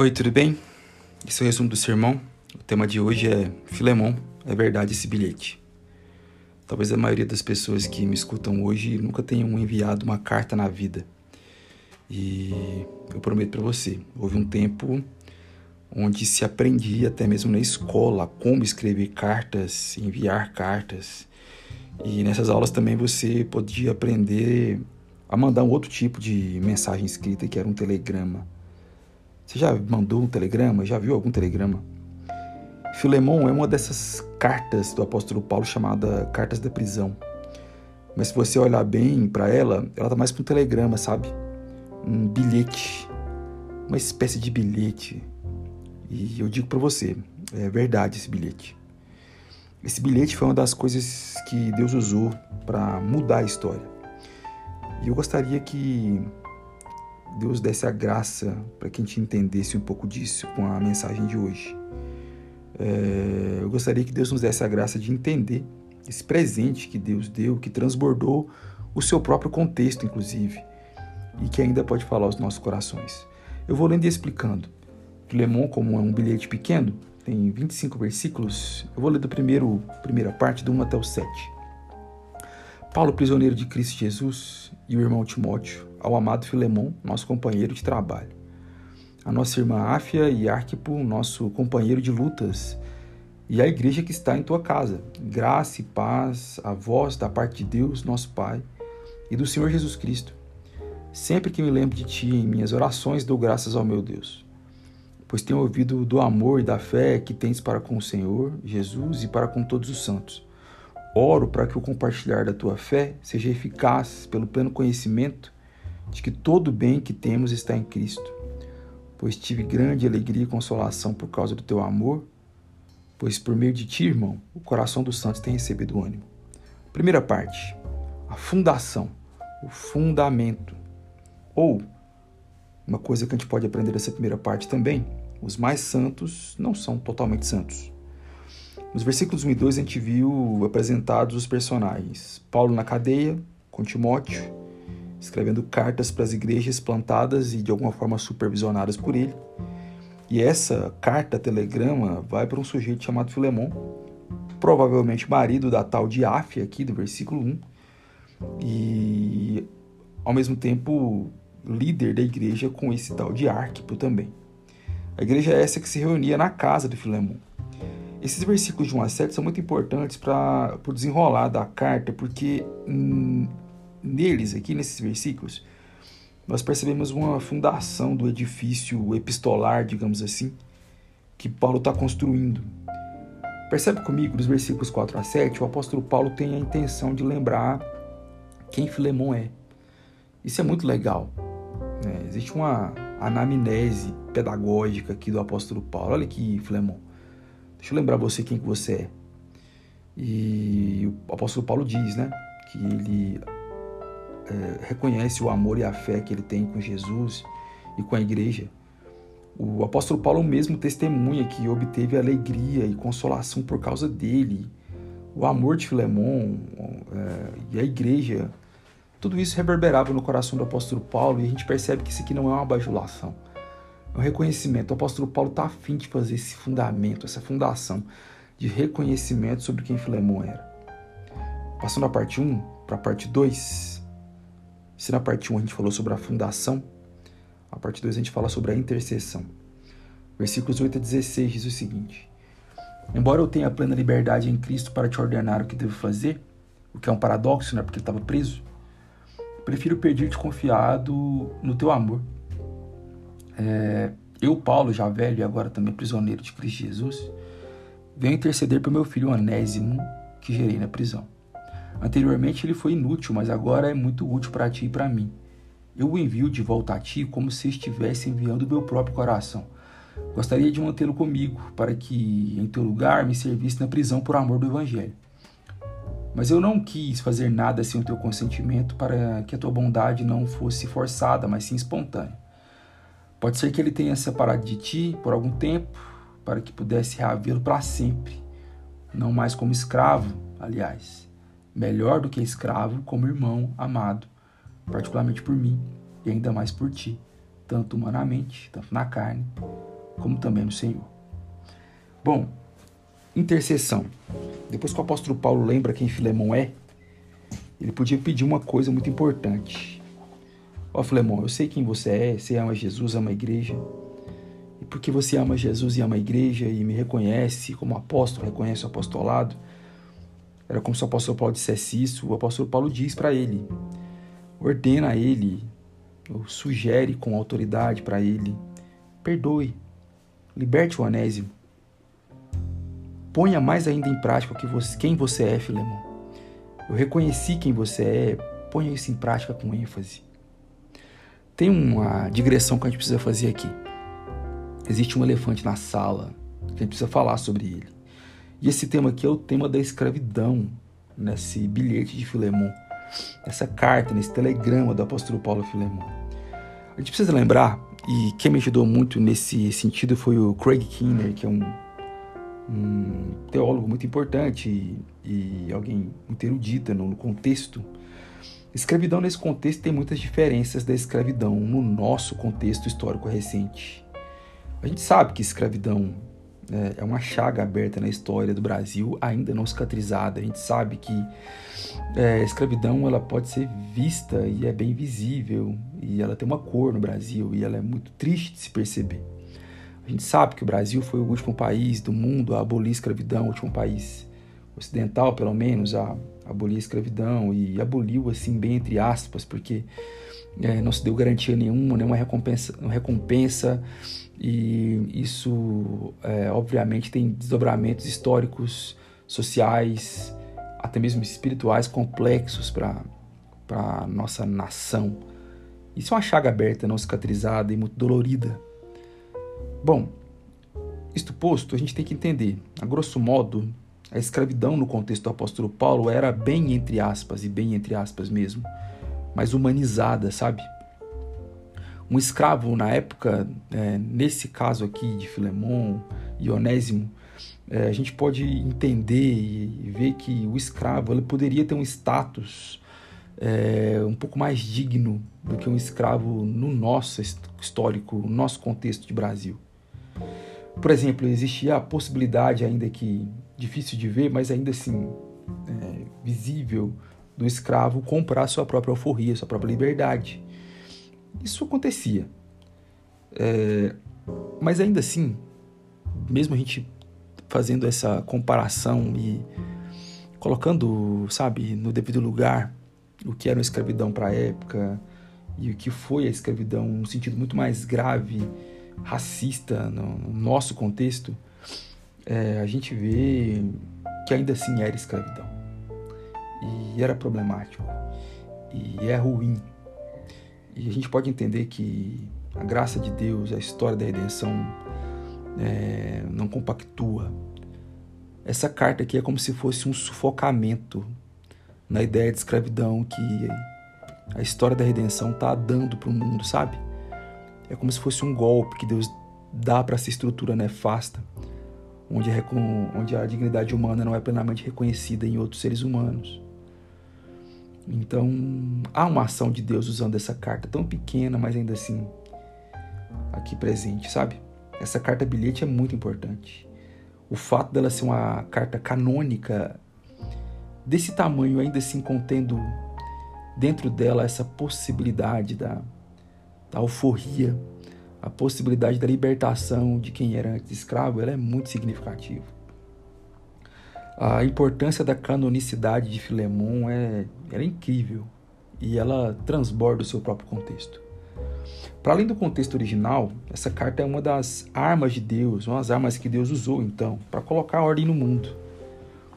Oi, tudo bem? Esse é o resumo do sermão. O tema de hoje é Filemão, é verdade esse bilhete. Talvez a maioria das pessoas que me escutam hoje nunca tenham enviado uma carta na vida. E eu prometo para você, houve um tempo onde se aprendia até mesmo na escola como escrever cartas, enviar cartas. E nessas aulas também você podia aprender a mandar um outro tipo de mensagem escrita que era um telegrama. Você já mandou um telegrama? Já viu algum telegrama? Filemão é uma dessas cartas do apóstolo Paulo chamada Cartas da Prisão. Mas se você olhar bem para ela, ela tá mais para um telegrama, sabe? Um bilhete, uma espécie de bilhete. E eu digo para você, é verdade esse bilhete. Esse bilhete foi uma das coisas que Deus usou para mudar a história. E eu gostaria que Deus desse a graça para que a gente entendesse um pouco disso com a mensagem de hoje. É, eu gostaria que Deus nos desse a graça de entender esse presente que Deus deu, que transbordou o seu próprio contexto, inclusive, e que ainda pode falar aos nossos corações. Eu vou lendo e explicando. Filemon, como é um bilhete pequeno, tem 25 versículos. Eu vou ler da primeiro, primeira parte, do 1 até o 7. Paulo, prisioneiro de Cristo Jesus, e o irmão Timóteo, ao amado Filemão, nosso companheiro de trabalho. A nossa irmã Áfia e Arquipo, nosso companheiro de lutas, e a igreja que está em tua casa. Graça e paz a vós da parte de Deus, nosso Pai, e do Senhor Jesus Cristo. Sempre que me lembro de ti em minhas orações, dou graças ao meu Deus, pois tenho ouvido do amor e da fé que tens para com o Senhor Jesus e para com todos os santos Oro para que o compartilhar da tua fé seja eficaz pelo pleno conhecimento de que todo o bem que temos está em Cristo. Pois tive grande alegria e consolação por causa do teu amor, pois por meio de ti, irmão, o coração dos santos tem recebido ânimo. Primeira parte, a fundação, o fundamento. Ou, uma coisa que a gente pode aprender dessa primeira parte também, os mais santos não são totalmente santos. Nos versículos 1 e 2 a gente viu apresentados os personagens. Paulo na cadeia, com Timóteo, escrevendo cartas para as igrejas plantadas e de alguma forma supervisionadas por ele. E essa carta, telegrama, vai para um sujeito chamado Filemão, provavelmente marido da tal de Áfia, aqui do versículo 1, e ao mesmo tempo líder da igreja com esse tal de Arquipo também. A igreja é essa que se reunia na casa de Filemão. Esses versículos de 1 a 7 são muito importantes para o desenrolar da carta, porque hum, neles, aqui nesses versículos, nós percebemos uma fundação do edifício epistolar, digamos assim, que Paulo está construindo. Percebe comigo, nos versículos 4 a 7, o apóstolo Paulo tem a intenção de lembrar quem Filemão é. Isso é muito legal. Né? Existe uma anamnese pedagógica aqui do apóstolo Paulo. Olha aqui, Filemão. Deixa eu lembrar você quem que você é. E o apóstolo Paulo diz, né, que ele é, reconhece o amor e a fé que ele tem com Jesus e com a igreja. O apóstolo Paulo mesmo testemunha que obteve alegria e consolação por causa dele. O amor de Filemon é, e a igreja, tudo isso reverberava no coração do apóstolo Paulo e a gente percebe que isso aqui não é uma bajulação é um reconhecimento. O apóstolo Paulo está afim de fazer esse fundamento, essa fundação de reconhecimento sobre quem Filemão era. Passando a parte 1 para a parte 2, se na parte 1 a gente falou sobre a fundação, a parte 2 a gente fala sobre a intercessão. Versículos 8 a 16 diz o seguinte: Embora eu tenha plena liberdade em Cristo para te ordenar o que devo fazer, o que é um paradoxo, né, porque ele estava preso, prefiro pedir-te confiado no teu amor é, eu, Paulo, já velho e agora também prisioneiro de Cristo Jesus, venho interceder por meu filho Anésimo, que gerei na prisão. Anteriormente ele foi inútil, mas agora é muito útil para ti e para mim. Eu o envio de volta a ti como se estivesse enviando o meu próprio coração. Gostaria de mantê-lo comigo, para que, em teu lugar, me servisse na prisão por amor do Evangelho. Mas eu não quis fazer nada sem o teu consentimento, para que a tua bondade não fosse forçada, mas sim espontânea. Pode ser que ele tenha separado de ti por algum tempo, para que pudesse reavê-lo para sempre, não mais como escravo, aliás, melhor do que escravo, como irmão amado, particularmente por mim e ainda mais por ti, tanto humanamente, tanto na carne, como também no Senhor. Bom, intercessão. Depois que o apóstolo Paulo lembra quem Filemão é, ele podia pedir uma coisa muito importante. Ó Filemão, eu sei quem você é, você ama Jesus, ama a igreja. E porque você ama Jesus e ama a igreja e me reconhece como apóstolo, reconhece o apostolado, era como se o apóstolo Paulo dissesse isso. O apóstolo Paulo diz para ele, ordena a ele, ou sugere com autoridade para ele, perdoe, liberte o Onésimo. Ponha mais ainda em prática que você, quem você é, Filemão. Eu reconheci quem você é, ponha isso em prática com ênfase. Tem uma digressão que a gente precisa fazer aqui. Existe um elefante na sala, que a gente precisa falar sobre ele. E esse tema aqui é o tema da escravidão, nesse bilhete de Filemon, nessa carta, nesse telegrama do apóstolo Paulo Filemon. A gente precisa lembrar, e quem me ajudou muito nesse sentido foi o Craig Kinner, que é um, um teólogo muito importante e, e alguém muito erudita no, no contexto. Escravidão nesse contexto tem muitas diferenças da escravidão no nosso contexto histórico recente. A gente sabe que escravidão é, é uma chaga aberta na história do Brasil, ainda não cicatrizada. A gente sabe que é, a escravidão ela pode ser vista e é bem visível, e ela tem uma cor no Brasil, e ela é muito triste de se perceber. A gente sabe que o Brasil foi o último país do mundo a abolir a escravidão, o último país ocidental, pelo menos, a abolir a escravidão, e aboliu assim, bem entre aspas, porque é, não se deu garantia nenhuma, nenhuma recompensa, recompensa e isso, é, obviamente, tem desdobramentos históricos, sociais, até mesmo espirituais complexos para a nossa nação. Isso é uma chaga aberta, não cicatrizada e muito dolorida. Bom, isto posto, a gente tem que entender, a grosso modo, a escravidão no contexto do apóstolo Paulo era bem entre aspas, e bem entre aspas mesmo, mais humanizada, sabe? Um escravo, na época, é, nesse caso aqui de Filemon e Onésimo, é, a gente pode entender e ver que o escravo ele poderia ter um status é, um pouco mais digno do que um escravo no nosso histórico, no nosso contexto de Brasil. Por exemplo, existia a possibilidade, ainda que difícil de ver, mas ainda assim é, visível, do escravo comprar sua própria alforria, sua própria liberdade. Isso acontecia. É, mas ainda assim, mesmo a gente fazendo essa comparação e colocando, sabe, no devido lugar o que era uma escravidão para a época e o que foi a escravidão num sentido muito mais grave, racista no, nosso contexto, é, a gente vê que ainda assim era escravidão. E era problemático. E é ruim e a gente pode entender que a graça de Deus, a história da redenção, é, não compactua. Essa carta aqui é como se fosse um sufocamento na ideia de escravidão que a história da redenção está dando para o mundo, sabe? É como se fosse um golpe que Deus dá para essa estrutura nefasta, onde, onde a dignidade humana não é plenamente reconhecida em outros seres humanos. Então, há uma ação de Deus usando essa carta tão pequena, mas ainda assim aqui presente, sabe? Essa carta bilhete é muito importante. O fato dela ser uma carta canônica desse tamanho, ainda assim contendo dentro dela essa possibilidade da, da alforria, a possibilidade da libertação de quem era antes escravo, ela é muito significativa. A importância da canonicidade de Filemon é, é incrível e ela transborda o seu próprio contexto. Para além do contexto original, essa carta é uma das armas de Deus, uma das armas que Deus usou então para colocar ordem no mundo.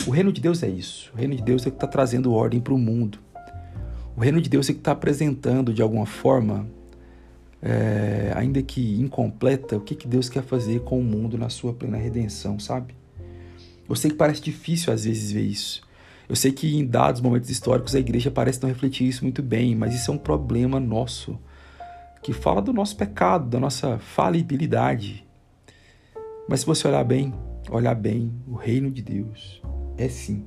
O reino de Deus é isso. O reino de Deus é que está trazendo ordem para o mundo. O reino de Deus é que está apresentando de alguma forma, é, ainda que incompleta, o que, que Deus quer fazer com o mundo na sua plena redenção, sabe? Eu sei que parece difícil às vezes ver isso. Eu sei que em dados momentos históricos a igreja parece não refletir isso muito bem, mas isso é um problema nosso, que fala do nosso pecado, da nossa falibilidade. Mas se você olhar bem, olhar bem, o reino de Deus é sim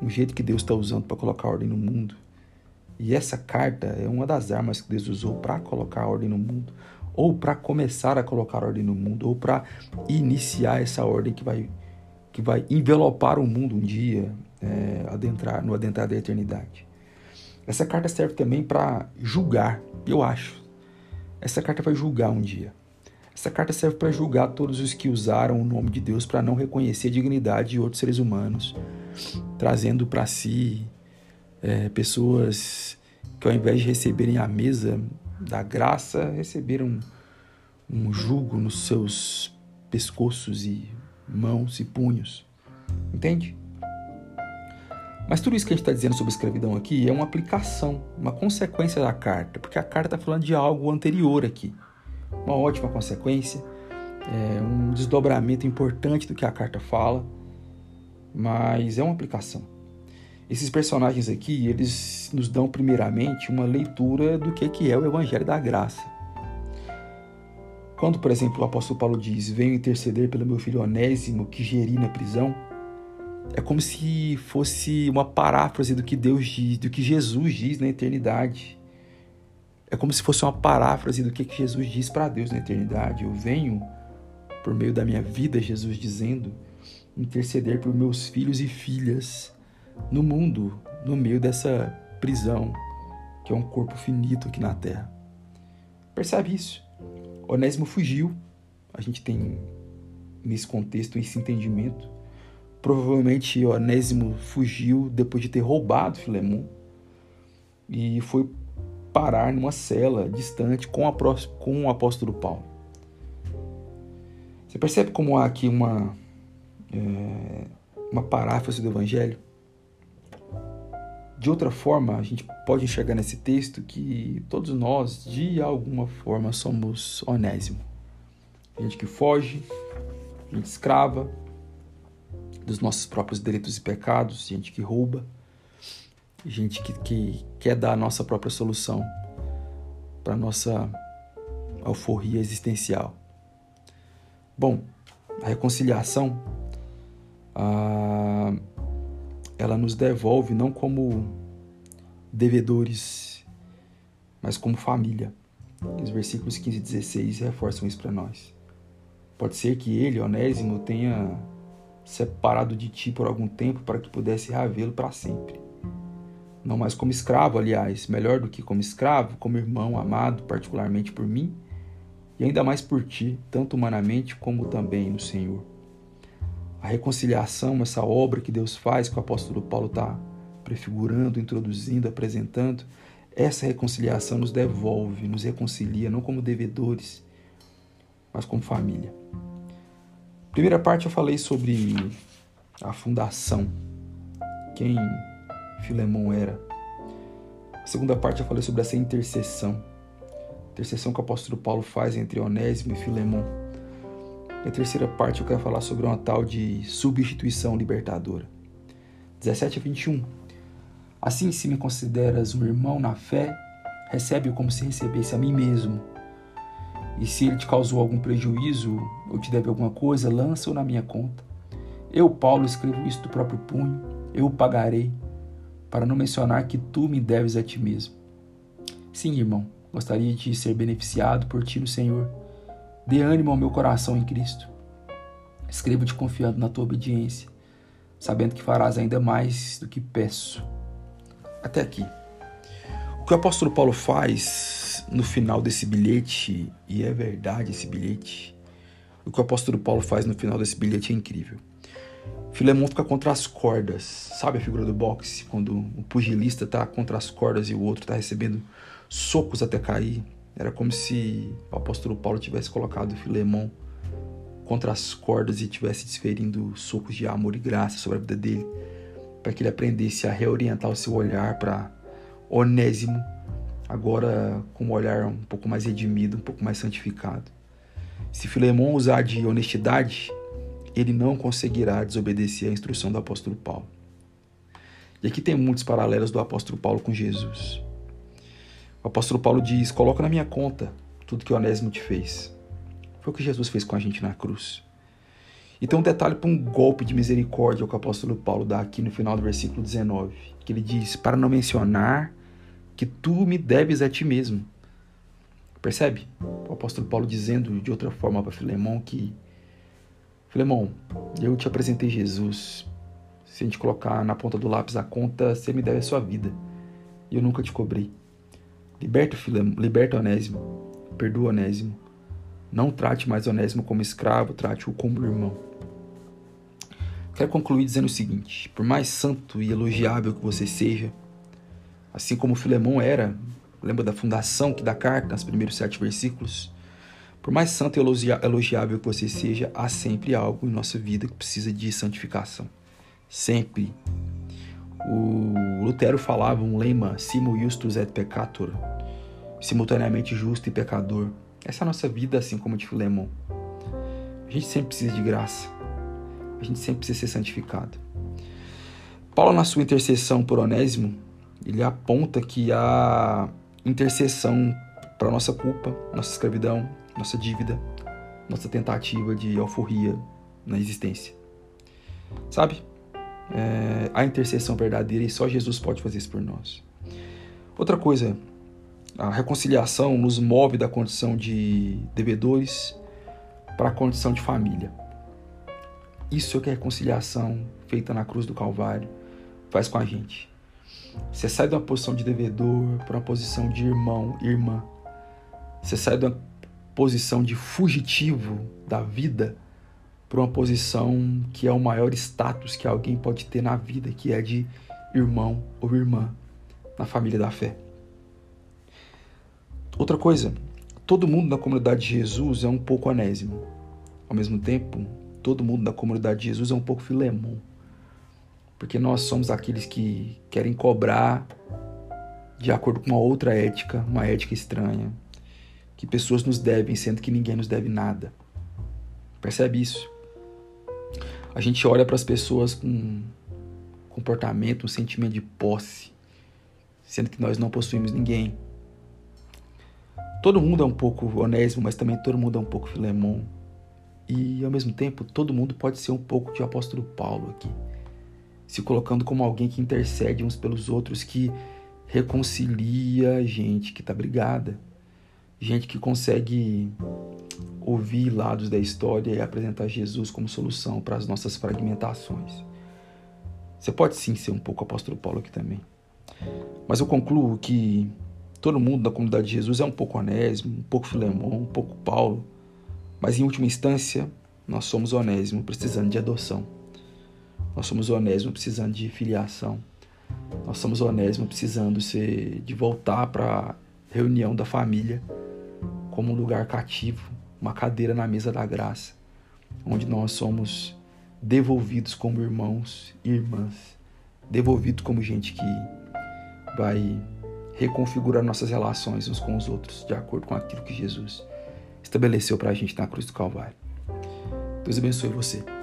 um jeito que Deus está usando para colocar ordem no mundo. E essa carta é uma das armas que Deus usou para colocar ordem no mundo, ou para começar a colocar ordem no mundo, ou para iniciar essa ordem que vai, que vai envelopar o mundo um dia, é, adentrar, no adentrar da eternidade. Essa carta serve também para julgar, eu acho. Essa carta vai julgar um dia. Essa carta serve para julgar todos os que usaram o nome de Deus para não reconhecer a dignidade de outros seres humanos, trazendo para si é, pessoas que, ao invés de receberem a mesa da graça, receberam um jugo nos seus pescoços e mãos e punhos. Entende? Mas tudo isso que a gente está dizendo sobre escravidão aqui é uma aplicação, uma consequência da carta, porque a carta está falando de algo anterior aqui uma ótima consequência, é um desdobramento importante do que a carta fala, mas é uma aplicação. Esses personagens aqui, eles nos dão primeiramente uma leitura do que é o Evangelho da Graça. Quando, por exemplo, o apóstolo Paulo diz: Venho interceder pelo meu filho Onésimo que geri na prisão, é como se fosse uma paráfrase do que Deus diz, do que Jesus diz na eternidade. É como se fosse uma paráfrase do que Jesus diz para Deus na eternidade. Eu venho, por meio da minha vida, Jesus dizendo, interceder por meus filhos e filhas no mundo, no meio dessa prisão, que é um corpo finito aqui na terra. Percebe isso? Onésimo fugiu. A gente tem nesse contexto esse entendimento. Provavelmente Onésimo fugiu depois de ter roubado Filemon e foi parar numa cela distante com, a, com o apóstolo Paulo. Você percebe como há aqui uma, é, uma paráfrase do Evangelho? De outra forma, a gente pode enxergar nesse texto que todos nós, de alguma forma, somos onésimo. Gente que foge, gente escrava dos nossos próprios delitos e pecados, gente que rouba gente que, que quer dar a nossa própria solução para a nossa alforria existencial. Bom, a reconciliação, ah, ela nos devolve não como devedores, mas como família. Os versículos 15 e 16 reforçam isso para nós. Pode ser que ele, Onésimo, tenha separado de ti por algum tempo para que pudesse reavê-lo para sempre não mais como escravo, aliás, melhor do que como escravo, como irmão amado particularmente por mim e ainda mais por ti, tanto humanamente como também no Senhor. A reconciliação, essa obra que Deus faz, que o apóstolo Paulo está prefigurando, introduzindo, apresentando, essa reconciliação nos devolve, nos reconcilia, não como devedores, mas como família. Primeira parte eu falei sobre a fundação. Quem Filemon era. A segunda parte eu falei sobre essa intercessão. Intercessão que o apóstolo Paulo faz entre Onésimo e Filemon. E a terceira parte eu quero falar sobre uma tal de substituição libertadora. 17 a 21. Assim, se me consideras um irmão na fé, recebe-o como se recebesse a mim mesmo. E se ele te causou algum prejuízo ou te deve alguma coisa, lança-o na minha conta. Eu, Paulo, escrevo isso do próprio punho, eu pagarei para não mencionar que tu me deves a ti mesmo. Sim, irmão, gostaria de ser beneficiado por ti no Senhor. Dê ânimo ao meu coração em Cristo. Escrevo-te confiando na tua obediência, sabendo que farás ainda mais do que peço. Até aqui. O que o apóstolo Paulo faz no final desse bilhete, e é verdade esse bilhete, o que o apóstolo Paulo faz no final desse bilhete é incrível. Filemon fica contra as cordas. Sabe a figura do boxe? Quando o pugilista está contra as cordas e o outro está recebendo socos até cair. Era como se o apóstolo Paulo tivesse colocado Filemon contra as cordas e tivesse desferindo socos de amor e graça sobre a vida dele, para que ele aprendesse a reorientar o seu olhar para Onésimo, agora com um olhar um pouco mais redimido, um pouco mais santificado. Se Filemon usar de honestidade, ele não conseguirá desobedecer à instrução do apóstolo Paulo. E aqui tem muitos paralelos do apóstolo Paulo com Jesus. O apóstolo Paulo diz: Coloca na minha conta tudo que Onésimo te fez. Foi o que Jesus fez com a gente na cruz. E tem um detalhe para um golpe de misericórdia que o apóstolo Paulo dá aqui no final do versículo 19, que ele diz: Para não mencionar que tu me deves a ti mesmo. Percebe? O apóstolo Paulo dizendo de outra forma para Filemão que Filemão, eu te apresentei Jesus. Se a gente colocar na ponta do lápis a conta, você me deve a sua vida. E eu nunca te cobrei. Liberta, Filemão, liberta Onésimo. Perdoa Onésimo. Não trate mais Onésimo como escravo, trate-o como irmão. Quero concluir dizendo o seguinte: por mais santo e elogiável que você seja, assim como Filemão era, lembra da fundação que dá carta, nos primeiros sete versículos? Por mais santo e elogiável que você seja, há sempre algo em nossa vida que precisa de santificação. Sempre. O Lutero falava um lema, simul justus et peccator, simultaneamente justo e pecador. Essa é a nossa vida, assim como de Filemon. A gente sempre precisa de graça. A gente sempre precisa ser santificado. Paulo, na sua intercessão por Onésimo, ele aponta que a intercessão para nossa culpa, nossa escravidão, nossa dívida, nossa tentativa de alforria na existência. Sabe? É, a intercessão verdadeira e só Jesus pode fazer isso por nós. Outra coisa, a reconciliação nos move da condição de devedores para a condição de família. Isso é que a reconciliação feita na cruz do Calvário faz com a gente. Você sai de uma posição de devedor para uma posição de irmão, irmã. Você sai de uma posição de fugitivo da vida para uma posição que é o maior status que alguém pode ter na vida, que é de irmão ou irmã na família da fé. Outra coisa, todo mundo na comunidade de Jesus é um pouco anésimo. Ao mesmo tempo, todo mundo na comunidade de Jesus é um pouco filemon. Porque nós somos aqueles que querem cobrar de acordo com uma outra ética, uma ética estranha, que pessoas nos devem, sendo que ninguém nos deve nada. Percebe isso? A gente olha para as pessoas com comportamento, um sentimento de posse, sendo que nós não possuímos ninguém. Todo mundo é um pouco Onésimo, mas também todo mundo é um pouco Filemon. E ao mesmo tempo, todo mundo pode ser um pouco de apóstolo Paulo aqui, se colocando como alguém que intercede uns pelos outros, que reconcilia gente que está brigada, gente que consegue ouvir lados da história e apresentar Jesus como solução para as nossas fragmentações. Você pode sim ser um pouco apóstolo Paulo aqui também. Mas eu concluo que Todo mundo da comunidade de Jesus é um pouco Onésimo, um pouco Filemão, um pouco Paulo, mas em última instância, nós somos Onésimo precisando de adoção. Nós somos Onésimo precisando de filiação. Nós somos Onésimo precisando ser, de voltar para a reunião da família como um lugar cativo, uma cadeira na mesa da graça, onde nós somos devolvidos como irmãos e irmãs, devolvidos como gente que vai reconfigurar nossas relações uns com os outros, de acordo com aquilo que Jesus estabeleceu para a gente na cruz do Calvário. Deus abençoe você.